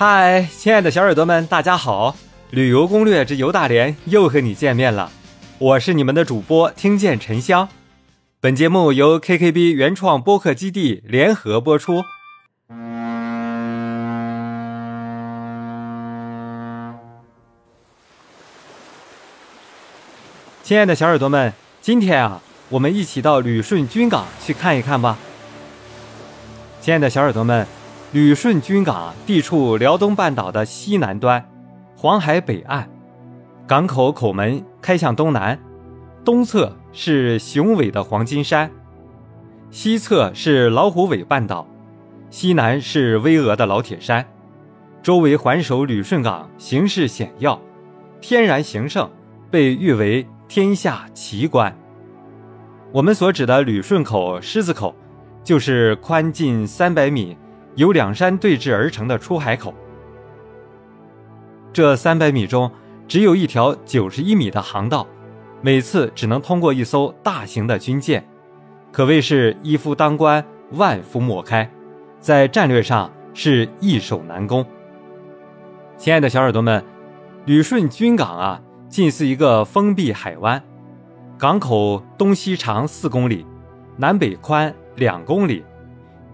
嗨，亲爱的小耳朵们，大家好！旅游攻略之游大连又和你见面了，我是你们的主播听见沉香。本节目由 KKB 原创播客基地联合播出。亲爱的小耳朵们，今天啊，我们一起到旅顺军港去看一看吧。亲爱的小耳朵们。旅顺军港地处辽东半岛的西南端，黄海北岸，港口口门开向东南，东侧是雄伟的黄金山，西侧是老虎尾半岛，西南是巍峨的老铁山，周围环守旅顺港，形势险要，天然形胜，被誉为天下奇观。我们所指的旅顺口、狮子口，就是宽近三百米。由两山对峙而成的出海口，这三百米中只有一条九十一米的航道，每次只能通过一艘大型的军舰，可谓是一夫当关，万夫莫开，在战略上是易守难攻。亲爱的小耳朵们，旅顺军港啊，近似一个封闭海湾，港口东西长四公里，南北宽两公里。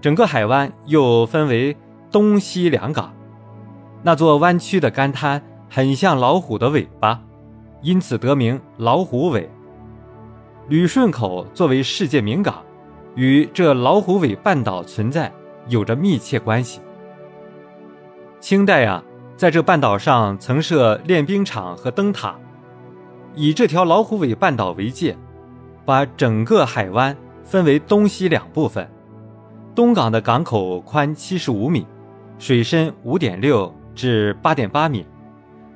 整个海湾又分为东西两港，那座弯曲的干滩很像老虎的尾巴，因此得名老虎尾。旅顺口作为世界名港，与这老虎尾半岛存在有着密切关系。清代啊，在这半岛上曾设练兵场和灯塔，以这条老虎尾半岛为界，把整个海湾分为东西两部分。东港的港口宽七十五米，水深五点六至八点八米，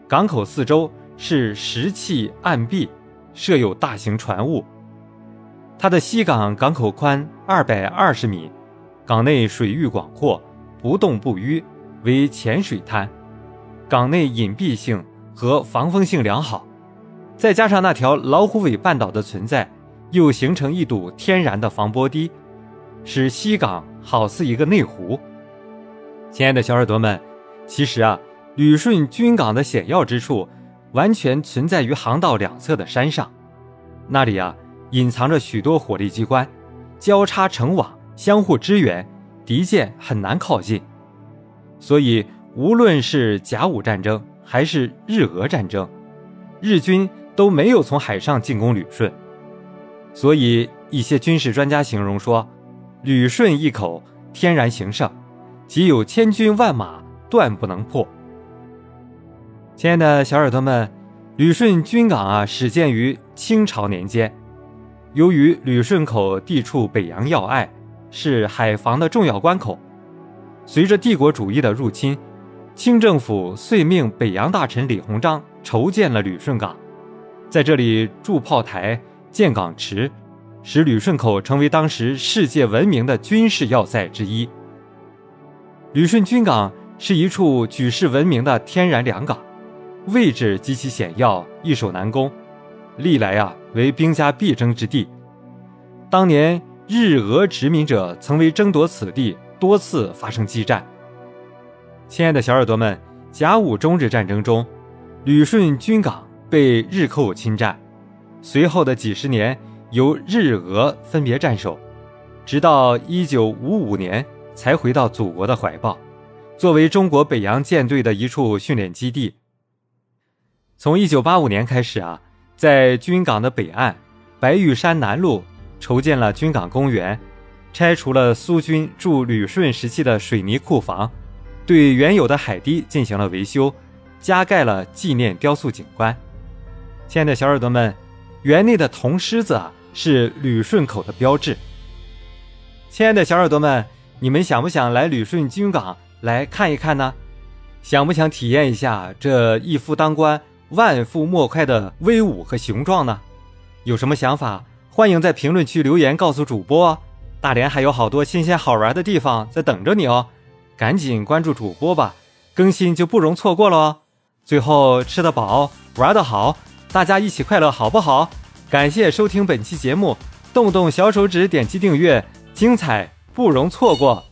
港口四周是石砌岸壁，设有大型船坞。它的西港港口宽二百二十米，港内水域广阔，不动不淤，为浅水滩，港内隐蔽性和防风性良好，再加上那条老虎尾半岛的存在，又形成一堵天然的防波堤。使西港好似一个内湖。亲爱的小耳朵们，其实啊，旅顺军港的险要之处，完全存在于航道两侧的山上，那里啊，隐藏着许多火力机关，交叉成网，相互支援，敌舰很难靠近。所以，无论是甲午战争还是日俄战争，日军都没有从海上进攻旅顺。所以，一些军事专家形容说。旅顺一口天然形胜，即有千军万马断不能破。亲爱的小耳朵们，旅顺军港啊，始建于清朝年间。由于旅顺口地处北洋要隘，是海防的重要关口。随着帝国主义的入侵，清政府遂命北洋大臣李鸿章筹建了旅顺港，在这里筑炮台、建港池。使旅顺口成为当时世界闻名的军事要塞之一。旅顺军港是一处举世闻名的天然良港，位置极其险要，易守难攻，历来啊为兵家必争之地。当年日俄殖民者曾为争夺此地多次发生激战。亲爱的小耳朵们，甲午中日战争中，旅顺军港被日寇侵占，随后的几十年。由日俄分别战守，直到一九五五年才回到祖国的怀抱，作为中国北洋舰队的一处训练基地。从一九八五年开始啊，在军港的北岸白玉山南路筹建了军港公园，拆除了苏军驻旅顺时期的水泥库房，对原有的海堤进行了维修，加盖了纪念雕塑景观。亲爱的小耳朵们，园内的铜狮子啊。是旅顺口的标志。亲爱的小耳朵们，你们想不想来旅顺军港来看一看呢？想不想体验一下这一夫当关，万夫莫开的威武和雄壮呢？有什么想法，欢迎在评论区留言告诉主播。大连还有好多新鲜好玩的地方在等着你哦，赶紧关注主播吧，更新就不容错过了哦。最后吃得饱，玩得好，大家一起快乐，好不好？感谢收听本期节目，动动小手指点击订阅，精彩不容错过。